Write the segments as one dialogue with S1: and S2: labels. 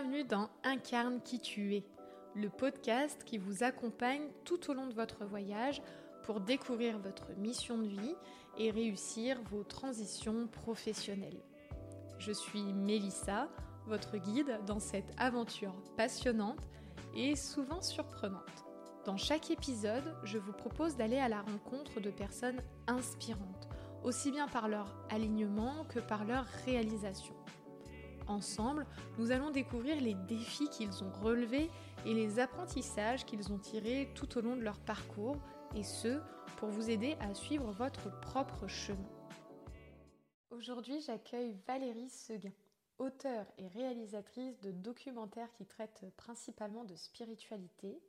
S1: Bienvenue dans Incarne qui tu es, le podcast qui vous accompagne tout au long de votre voyage pour découvrir votre mission de vie et réussir vos transitions professionnelles. Je suis Mélissa, votre guide dans cette aventure passionnante et souvent surprenante. Dans chaque épisode, je vous propose d'aller à la rencontre de personnes inspirantes, aussi bien par leur alignement que par leur réalisation. Ensemble, nous allons découvrir les défis qu'ils ont relevés et les apprentissages qu'ils ont tirés tout au long de leur parcours, et ce, pour vous aider à suivre votre propre chemin. Aujourd'hui, j'accueille Valérie Seguin, auteure et réalisatrice de documentaires qui traitent principalement de spiritualité.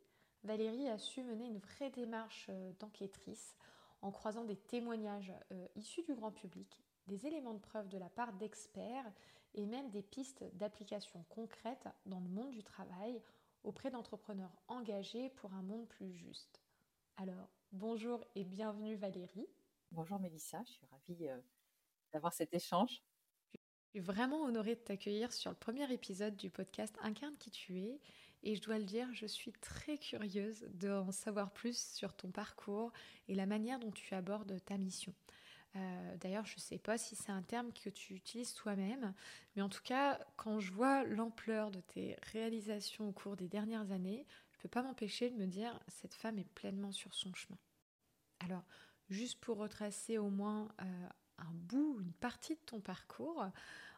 S1: Valérie a su mener une vraie démarche euh, d'enquêtrice en croisant des témoignages euh, issus du grand public, des éléments de preuve de la part d'experts et même des pistes d'application concrètes dans le monde du travail auprès d'entrepreneurs engagés pour un monde plus juste. Alors, bonjour et bienvenue Valérie.
S2: Bonjour Mélissa, je suis ravie euh, d'avoir cet échange.
S1: Je suis vraiment honorée de t'accueillir sur le premier épisode du podcast Incarne qui tu es. Et je dois le dire, je suis très curieuse d'en savoir plus sur ton parcours et la manière dont tu abordes ta mission. Euh, d'ailleurs, je ne sais pas si c'est un terme que tu utilises toi-même, mais en tout cas, quand je vois l'ampleur de tes réalisations au cours des dernières années, je ne peux pas m'empêcher de me dire, cette femme est pleinement sur son chemin. Alors, juste pour retracer au moins euh, un bout, une partie de ton parcours,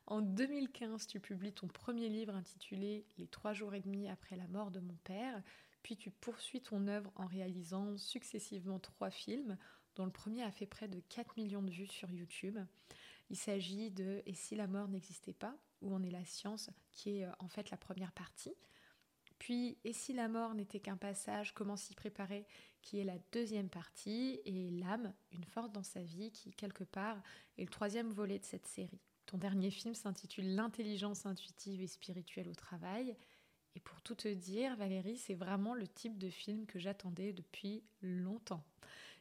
S1: en 2015, tu publies ton premier livre intitulé Les trois jours et demi après la mort de mon père, puis tu poursuis ton œuvre en réalisant successivement trois films, dont le premier a fait près de 4 millions de vues sur YouTube. Il s'agit de Et si la mort n'existait pas? Où en est la science qui est euh, en fait la première partie. Puis Et si la mort n'était qu'un passage Comment s'y préparer? qui est la deuxième partie. Et L'âme, une force dans sa vie qui quelque part est le troisième volet de cette série. Ton dernier film s'intitule L'intelligence intuitive et spirituelle au travail. Et pour tout te dire, Valérie, c'est vraiment le type de film que j'attendais depuis longtemps.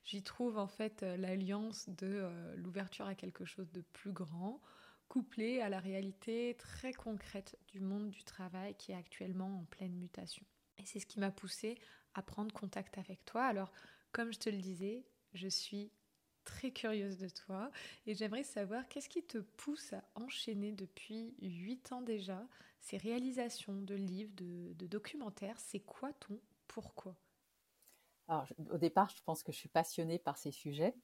S1: J'y trouve en fait euh, l'alliance de euh, l'ouverture à quelque chose de plus grand, couplée à la réalité très concrète du monde du travail qui est actuellement en pleine mutation. Et c'est ce qui m'a poussée à prendre contact avec toi. Alors, comme je te le disais, je suis très curieuse de toi et j'aimerais savoir qu'est-ce qui te pousse à enchaîner depuis 8 ans déjà ces réalisations de livres, de, de documentaires? C'est quoi ton pourquoi?
S2: Au départ, je pense que je suis passionnée par ces sujets.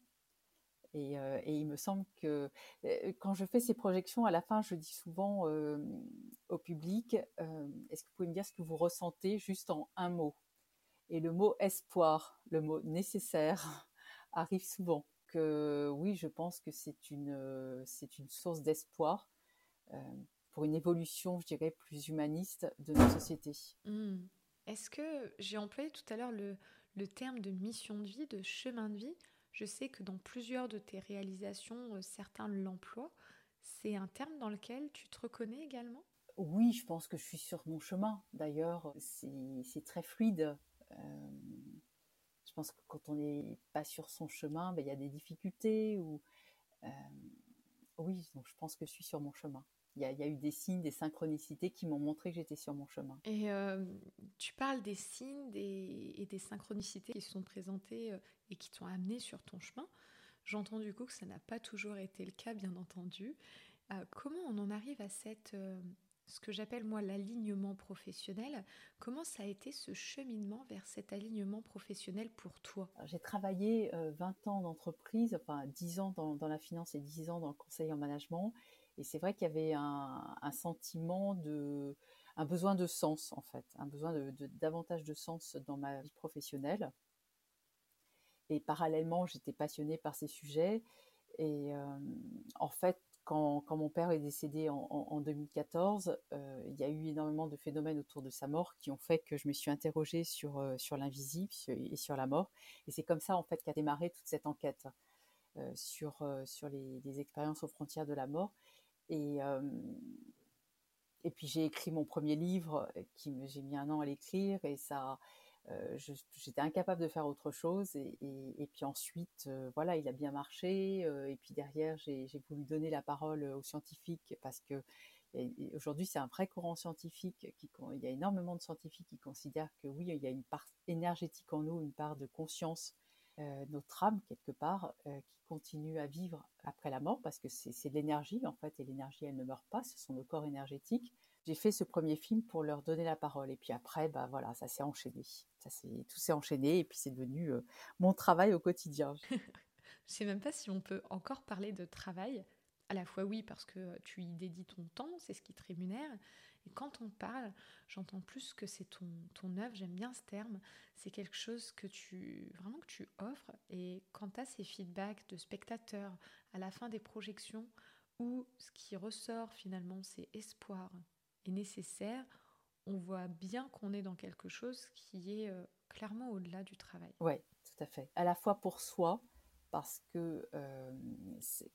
S2: Et, euh, il me semble que euh, quand je fais ces projections, à la fin, je dis souvent euh, au public, est-ce que vous pouvez me dire ce que vous ressentez juste en un mot? Et le mot espoir, le mot nécessaire, arrive souvent. Que oui, je pense que c'est une, c'est une source d'espoir pour une évolution, je dirais, plus humaniste de nos sociétés.
S1: Mmh. Est-ce que j'ai employé tout à l'heure le, le terme de mission de vie, de chemin de vie, je sais que dans plusieurs de tes réalisations, euh, certains l'emploient. C'est un terme dans lequel tu te reconnais également?
S2: Oui, je pense que je suis sur mon chemin. D'ailleurs, c'est très fluide. Euh, je pense que quand on n'est pas sur son chemin, ben, il y a des difficultés. Euh, oui, je pense que je suis sur mon chemin il y, a eu des signes, des synchronicités qui m'ont montré que j'étais sur mon chemin.
S1: Et euh, tu parles des signes et des synchronicités qui se sont présentées euh, et qui t'ont amené sur ton chemin. J'entends du coup que ça n'a pas toujours été le cas, bien entendu. Euh, comment on en arrive à cette, ce que j'appelle moi l'alignement professionnel? Comment ça a été ce cheminement vers cet alignement professionnel pour toi?
S2: J'ai travaillé 20 ans d'entreprise, enfin 10 ans dans, dans, la finance et 10 ans dans le conseil en management. Et c'est vrai qu'il y avait un, sentiment de, un besoin de sens en fait, un besoin de, davantage de sens dans ma vie professionnelle. Et parallèlement, j'étais passionnée par ces sujets. Et euh, en fait, quand, mon père est décédé en, 2014, euh, il y a eu énormément de phénomènes autour de sa mort qui ont fait que je me suis interrogée sur, euh, l'invisible et sur la mort. Et c'est comme ça en fait qu'a démarré toute cette enquête sur, les, expériences aux frontières de la mort. Et, et puis j'ai écrit mon premier livre, qui j'ai mis un an à l'écrire, et ça, j'étais incapable de faire autre chose. Et, et, puis ensuite, voilà, il a bien marché. et puis derrière, j'ai voulu donner la parole aux scientifiques parce que aujourd'hui, c'est un vrai courant scientifique. Qui, il y a énormément de scientifiques qui considèrent que oui, il y a une part énergétique en nous, une part de conscience, euh, notre âme quelque part, euh, qui continue à vivre après la mort, parce que c'est de l'énergie en fait, et l'énergie, elle ne meurt pas, ce sont nos corps énergétiques. J'ai fait ce premier film pour leur donner la parole, et puis après, bah voilà, ça s'est enchaîné, ça tout s'est enchaîné, et puis c'est devenu euh, mon travail au quotidien.
S1: Je sais même pas si on peut encore parler de travail, à la fois oui parce que tu y dédies ton temps, c'est ce qui te rémunère, et quand on parle, j'entends plus que c'est ton, œuvre, j'aime bien ce terme, c'est quelque chose que tu vraiment que tu offres, et quand tu ces feedbacks de spectateurs à la fin des projections, où ce qui ressort finalement c'est espoir et nécessaire, on voit bien qu'on est dans quelque chose qui est euh, clairement au-delà du travail.
S2: Oui, tout à fait. À la fois pour soi, parce que euh,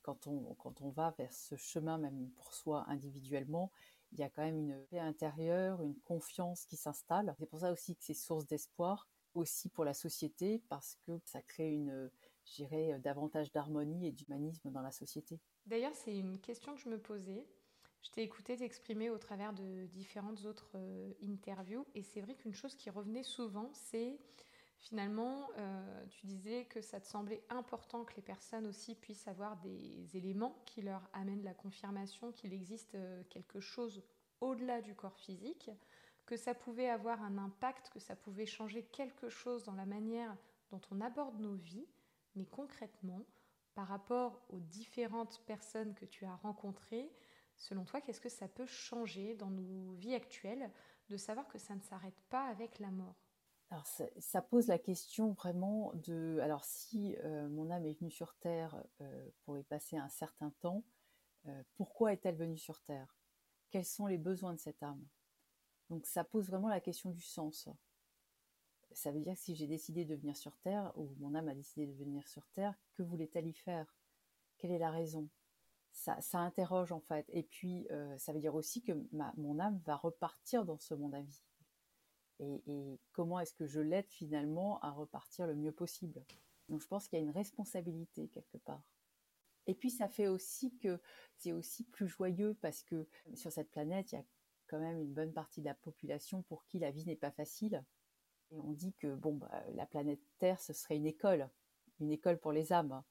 S2: quand, on, quand on va vers ce chemin, même pour soi individuellement, il y a quand même une paix intérieure, une confiance qui s'installe. C'est pour ça aussi que c'est source d'espoir, aussi pour la société, parce que ça crée une, je davantage d'harmonie et d'humanisme dans la société.
S1: D'ailleurs, c'est une question que je me posais. Je t'ai écouté t'exprimer au travers de différentes autres euh, interviews, et c'est vrai qu'une chose qui revenait souvent, c'est Finalement, euh, tu disais que ça te semblait important que les personnes aussi puissent avoir des éléments qui leur amènent la confirmation qu'il existe euh, quelque chose au-delà du corps physique, que ça pouvait avoir un impact, que ça pouvait changer quelque chose dans la manière dont on aborde nos vies, mais concrètement, par rapport aux différentes personnes que tu as rencontrées, selon toi, qu'est-ce que ça peut changer dans nos vies actuelles de savoir que ça ne s'arrête pas avec la mort?
S2: Alors ça, pose la question vraiment de, alors si mon âme est venue sur Terre pour y passer un certain temps, pourquoi est-elle venue sur Terre? Quels sont les besoins de cette âme? Donc ça pose vraiment la question du sens. Ça veut dire que si j'ai décidé de venir sur Terre, ou mon âme a décidé de venir sur Terre, que voulait-elle y faire? Quelle est la raison? Ça, interroge en fait. Et puis ça veut dire aussi que mon âme va repartir dans ce monde à vie et, comment est-ce que je l'aide finalement à repartir le mieux possible. Donc je pense qu'il y a une responsabilité quelque part. Et puis ça fait aussi que c'est aussi plus joyeux parce que sur cette planète, il y a quand même une bonne partie de la population pour qui la vie n'est pas facile. Et on dit que bon, bah, la planète Terre, ce serait une école, une école pour les âmes,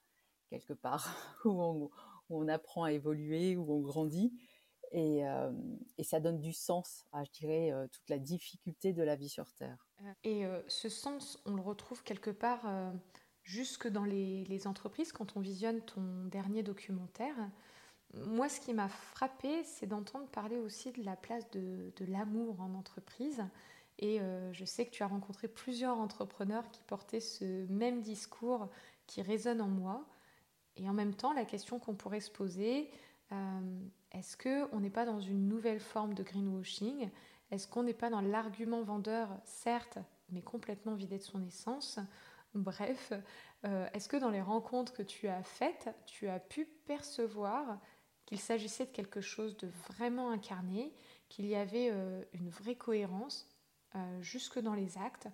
S2: quelque part, où on apprend à évoluer, où on grandit. Et, ça donne du sens à, je dirais, toute la difficulté de la vie sur Terre.
S1: Et euh, ce sens, on le retrouve quelque part jusque dans les, entreprises quand on visionne ton dernier documentaire. Moi, ce qui m'a frappé, c'est d'entendre parler aussi de la place de l'amour en entreprise. Et je sais que tu as rencontré plusieurs entrepreneurs qui portaient ce même discours qui résonne en moi. Et en même temps, la question qu'on pourrait se poser, est-ce qu'on n'est pas dans une nouvelle forme de greenwashing? Est-ce qu'on n'est pas dans l'argument vendeur, certes, mais complètement vidé de son essence? Bref, euh, est-ce que dans les rencontres que tu as faites, tu as pu percevoir qu'il s'agissait de quelque chose de vraiment incarné, qu'il y avait euh, une vraie cohérence euh, jusque dans les actes,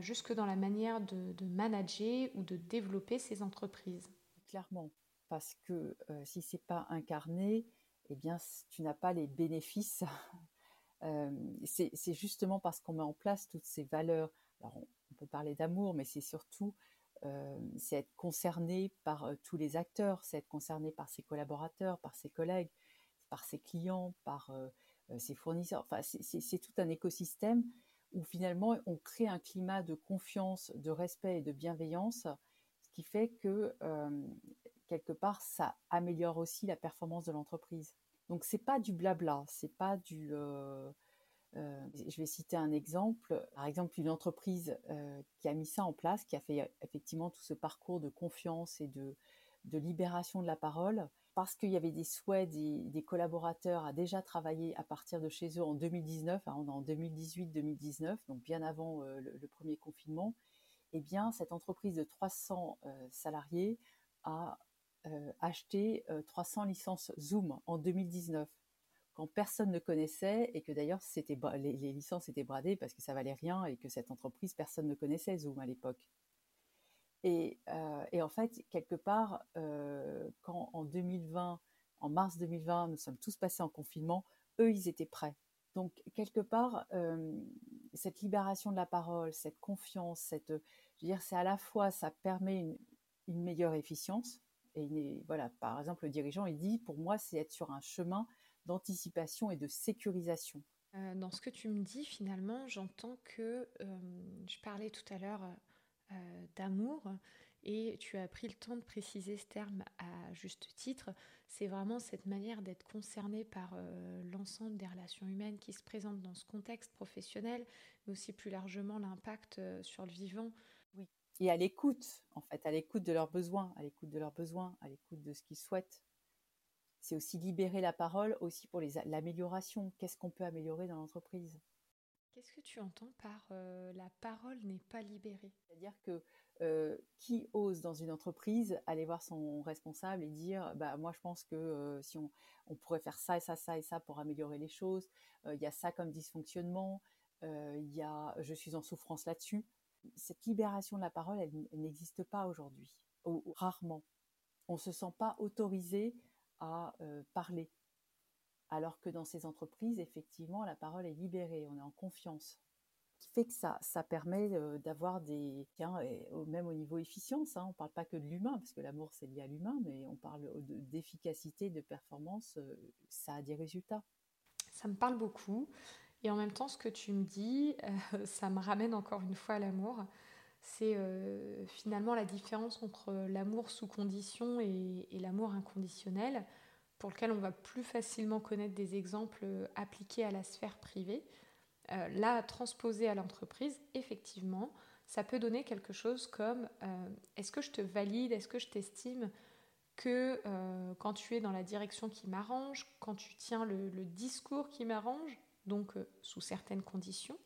S1: jusque dans la manière de, de, manager ou de développer ces entreprises?
S2: Clairement, parce que si c'est pas incarné, eh bien, tu n'as pas les bénéfices. Euh, c'est justement parce qu'on met en place toutes ces valeurs. Alors, on, peut parler d'amour, mais c'est surtout euh, c'est être concerné par euh, tous les acteurs, c'est être concerné par ses collaborateurs, par ses collègues, par ses clients, par ses fournisseurs. Enfin, c'est tout un écosystème où finalement on crée un climat de confiance, de respect et de bienveillance, ce qui fait que quelque part, ça améliore aussi la performance de l'entreprise. Donc c'est pas du blabla, c'est pas du. Euh, euh, je vais citer un exemple, par exemple une entreprise euh, qui a mis ça en place, qui a fait effectivement tout ce parcours de confiance et de, libération de la parole, parce qu'il y avait des souhaits des, collaborateurs à déjà travailler à partir de chez eux en 2019, hein, en 2018-2019, donc bien avant le, le, premier confinement, eh bien cette entreprise de 300 salariés a acheté 300 euh, licences Zoom en 2019 quand personne ne connaissait et que d'ailleurs c'était les, licences étaient bradées parce que ça valait rien et que cette entreprise personne ne connaissait Zoom à l'époque. Et, euh, et, en fait quelque part quand en 2020 en mars 2020 nous sommes tous passés en confinement eux, ils étaient prêts. Donc, quelque part, cette libération de la parole, cette confiance, cette, je veux dire, c'est à la fois, ça permet une meilleure efficience. Voilà, par exemple, le dirigeant, il dit, pour moi, c'est être sur un chemin d'anticipation et de sécurisation.
S1: Euh, dans ce que tu me dis, finalement, j'entends que euh, je parlais tout à l'heure euh, d'amour et tu as pris le temps de préciser ce terme à juste titre. C'est vraiment cette manière d'être concerné par l'ensemble des relations humaines qui se présentent dans ce contexte professionnel, mais aussi plus largement l'impact sur le vivant.
S2: Et à l'écoute, en fait, à l'écoute de leurs besoins, à l'écoute de leurs besoins, à l'écoute de ce qu'ils souhaitent c'est aussi libérer la parole aussi pour l'amélioration. Qu'est-ce qu'on peut améliorer dans l'entreprise?
S1: Qu'est-ce que tu entends par euh, la parole n'est pas libérée?
S2: C'est-à-dire que euh, qui ose dans une entreprise aller voir son responsable et dire bah moi je pense que euh, si on, on, pourrait faire ça et ça ça et ça pour améliorer les choses, il y a ça comme dysfonctionnement, il y a je suis en souffrance là-dessus. Cette libération de la parole, elle, n'existe pas aujourd'hui, ou, rarement. On se sent pas autorisé à euh, parler. Alors que dans ces entreprises, effectivement, la parole est libérée, on est en confiance. Ce qui fait que ça, ça permet euh, d'avoir des... Tiens, même au niveau efficience, hein, on ne parle pas que de l'humain, parce que l'amour c'est lié à l'humain, mais on parle d'efficacité, de performance, euh, ça a des résultats.
S1: Ça me parle beaucoup. Et en même temps, ce que tu me dis, ça me ramène encore une fois à l'amour c'est euh, finalement la différence entre l'amour sous condition et, l'amour inconditionnel, pour lequel on va plus facilement connaître des exemples euh, appliqués à la sphère privée. Euh, là, transposé à l'entreprise, effectivement, ça peut donner quelque chose comme est-ce que je te valide, est-ce que je t'estime que quand tu es dans la direction qui m'arrange, quand tu tiens le discours qui m'arrange, donc sous certaines conditions,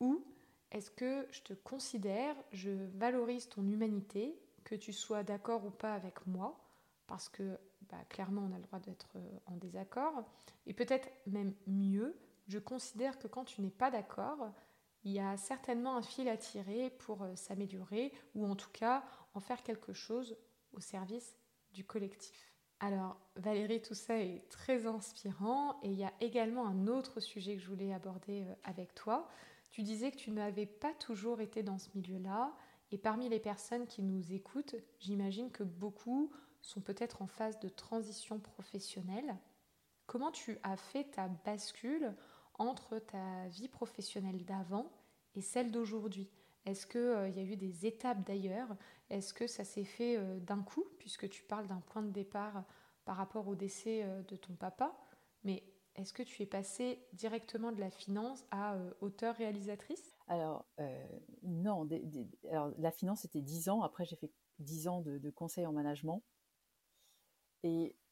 S1: ou est-ce que je te considère, je valorise ton humanité, que tu sois d'accord ou pas avec moi, parce que bah, clairement on a le droit d'être euh, en désaccord, et peut-être même mieux, je considère que quand tu n'es pas d'accord, il y a certainement un fil à tirer pour euh, s'améliorer, ou en tout cas en faire quelque chose au service du collectif. Alors Valérie, tout ça est très inspirant, et il y a également un autre sujet que je voulais aborder euh, avec toi, tu disais que tu n'avais pas toujours été dans ce milieu-là, et parmi les personnes qui nous écoutent, j'imagine que beaucoup sont peut-être en phase de transition professionnelle. Comment tu as fait ta bascule entre ta vie professionnelle d'avant et celle d'aujourd'hui? Est-ce qu'il euh, y a eu des étapes d'ailleurs? Est-ce que ça s'est fait euh, d'un coup, puisque tu parles d'un point de départ par rapport au décès euh, de ton papa? Mais est-ce que tu es passée directement de la finance à euh, auteur-réalisatrice
S2: Alors, euh, non. la finance, c'était 10 ans. Après, j'ai fait 10 ans de, conseil en management. Et euh,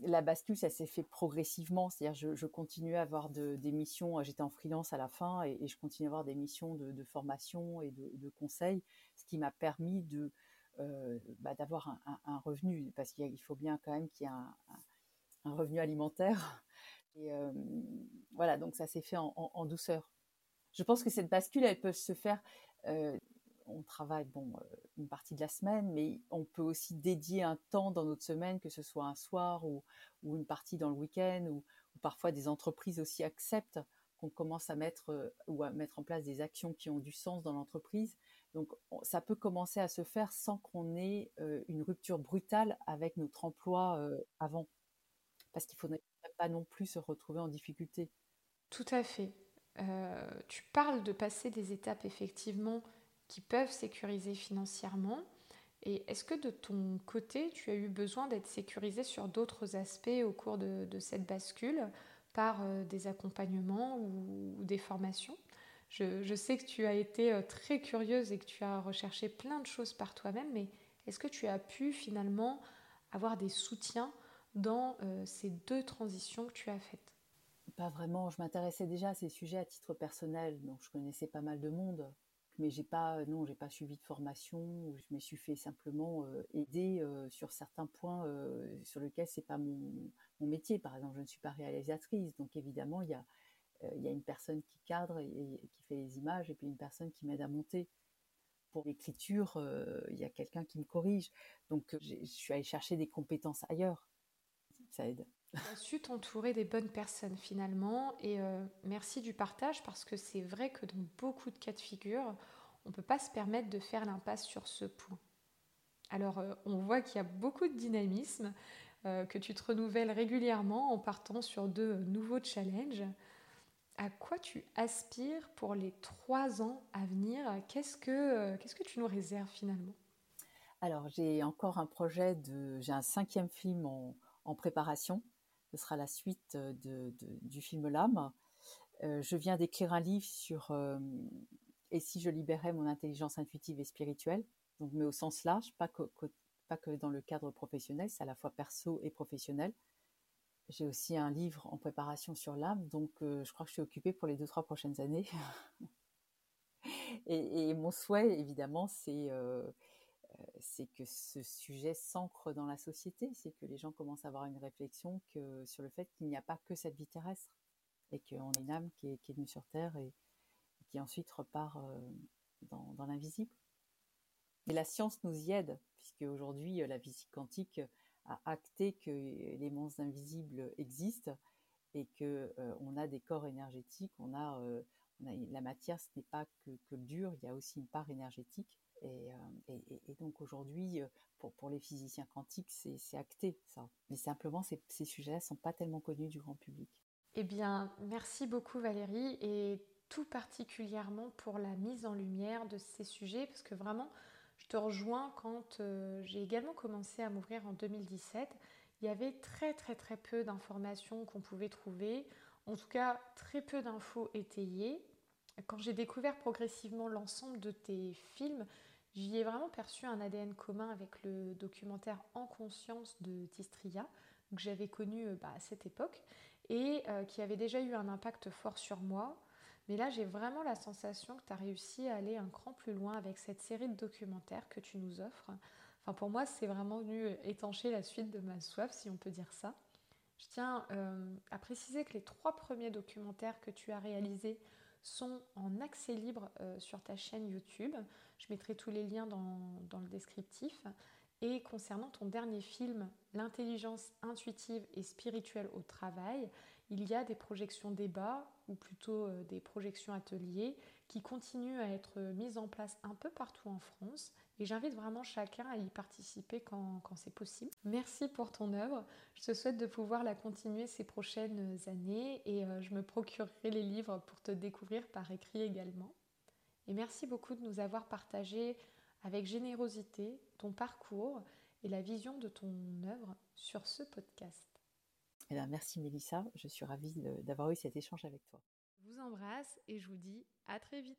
S2: la bascule, ça s'est fait progressivement. C'est-à-dire, je, je, continuais à avoir des missions. J'étais en freelance à la fin et, je continuais à avoir des missions de, formation et de, conseil, ce qui m'a permis de, bah, d'avoir un, revenu. Parce qu'il faut bien quand même qu'il y ait un, revenu alimentaire voilà, donc ça s'est fait en, douceur. Je pense que cette bascule, elle peut se faire. Travaille bon une partie de la semaine, mais on peut aussi dédier un temps dans notre semaine, que ce soit un soir ou, ou une partie dans le week-end, ou, parfois des entreprises aussi acceptent qu'on commence à mettre ou à mettre en place des actions qui ont du sens dans l'entreprise. Donc ça peut commencer à se faire sans qu'on ait une rupture brutale avec notre emploi avant, parce qu'il faudrait pas non plus se retrouver en difficulté.
S1: Tout à fait. Euh, tu parles de passer des étapes effectivement qui peuvent sécuriser financièrement. Et est-ce que de ton côté, tu as eu besoin d'être sécurisé sur d'autres aspects au cours de, cette bascule par euh, des accompagnements ou, des formations? Je, sais que tu as été euh, très curieuse et que tu as recherché plein de choses par toi-même, mais est-ce que tu as pu finalement avoir des soutiens dans euh, ces deux transitions que tu as faites?
S2: Pas vraiment. Je m'intéressais déjà à ces sujets à titre personnel, donc je connaissais pas mal de monde. Mais j'ai pas, non, j'ai pas suivi de formation. Je me suis fait simplement euh, aider euh, sur certains points sur lesquels c'est pas mon, mon, métier. Par exemple, je ne suis pas réalisatrice, donc évidemment il y a, il y a une personne qui cadre et, qui fait les images, et puis une personne qui m'aide à monter pour l'écriture, il y a quelqu'un qui me corrige. Donc, je suis allée chercher des compétences ailleurs ça aide.
S1: Tu as su t'entourer des bonnes personnes finalement et euh, merci du partage parce que c'est vrai que dans beaucoup de cas de figure, on ne peut pas se permettre de faire l'impasse sur ce point. Alors euh, on voit qu'il y a beaucoup de dynamisme, euh, que tu te renouvelles régulièrement en partant sur de nouveaux challenges. À quoi tu aspires pour les trois ans à venir? Qu'est-ce que, que tu nous réserves finalement?
S2: Alors j'ai encore un projet de... J'ai un cinquième film en préparation ce sera la suite de, du film L'âme. Euh, je viens d'écrire un livre sur euh, Et si je libérais mon intelligence intuitive et spirituelle, donc, mais au sens large, pas que, dans le cadre professionnel, c'est à la fois perso et professionnel. J'ai aussi un livre en préparation sur l'âme, donc euh, je crois que je suis occupée pour les deux, trois prochaines années. et, mon souhait, évidemment, c'est c'est que ce sujet s'ancre dans la société, c'est que les gens commencent à avoir une réflexion sur le fait qu'il n'y a pas que cette vie terrestre et qu'on est une âme qui est, venue sur Terre et, qui ensuite repart euh, dans, l'invisible. Et la science nous y aide, puisque aujourd'hui la physique quantique a acté que les mondes invisibles existent et que euh, on a des corps énergétiques, on a, euh, la matière, ce n'est pas que, que dur, il y a aussi une part énergétique euh, et, donc aujourd'hui, euh, pour, les physiciens quantiques, c'est acté. Mais simplement, ces, ces sujets ne sont pas tellement connus du grand public.
S1: Eh bien, merci beaucoup Valérie et tout particulièrement pour la mise en lumière de ces sujets parce que vraiment, je te rejoins quand euh, j'ai également commencé à m'ouvrir en 2017. Il y avait très très très peu d'informations qu'on pouvait trouver, en tout cas très peu d'infos étayées. Quand j'ai découvert progressivement l'ensemble de tes films, J'y ai vraiment perçu un ADN commun avec le documentaire En conscience de Tistria, que j'avais connu euh, bah, à cette époque et euh, qui avait déjà eu un impact fort sur moi. Mais là, j'ai vraiment la sensation que tu as réussi à aller un cran plus loin avec cette série de documentaires que tu nous offres. Enfin, pour moi, c'est vraiment venu euh, étancher la suite de ma soif, si on peut dire ça. Je tiens à préciser que les trois premiers documentaires que tu as réalisés sont en accès libre sur ta chaîne YouTube. Je mettrai tous les liens dans, le descriptif. Et concernant ton dernier film, L'intelligence intuitive et spirituelle au travail, il y a des projections débats, ou plutôt euh, des projections ateliers, qui continuent à être mises en place un peu partout en France. Et j'invite vraiment chacun à y participer quand, quand c'est possible. Merci pour ton œuvre. Je te souhaite de pouvoir la continuer ces prochaines années et euh, je me procurerai les livres pour te découvrir par écrit également. Et merci beaucoup de nous avoir partagé avec générosité ton parcours et la vision de ton œuvre sur ce podcast.
S2: Eh bien, merci Mélissa, je suis ravie d'avoir eu cet échange avec toi.
S1: Je vous embrasse et je vous dis à très vite.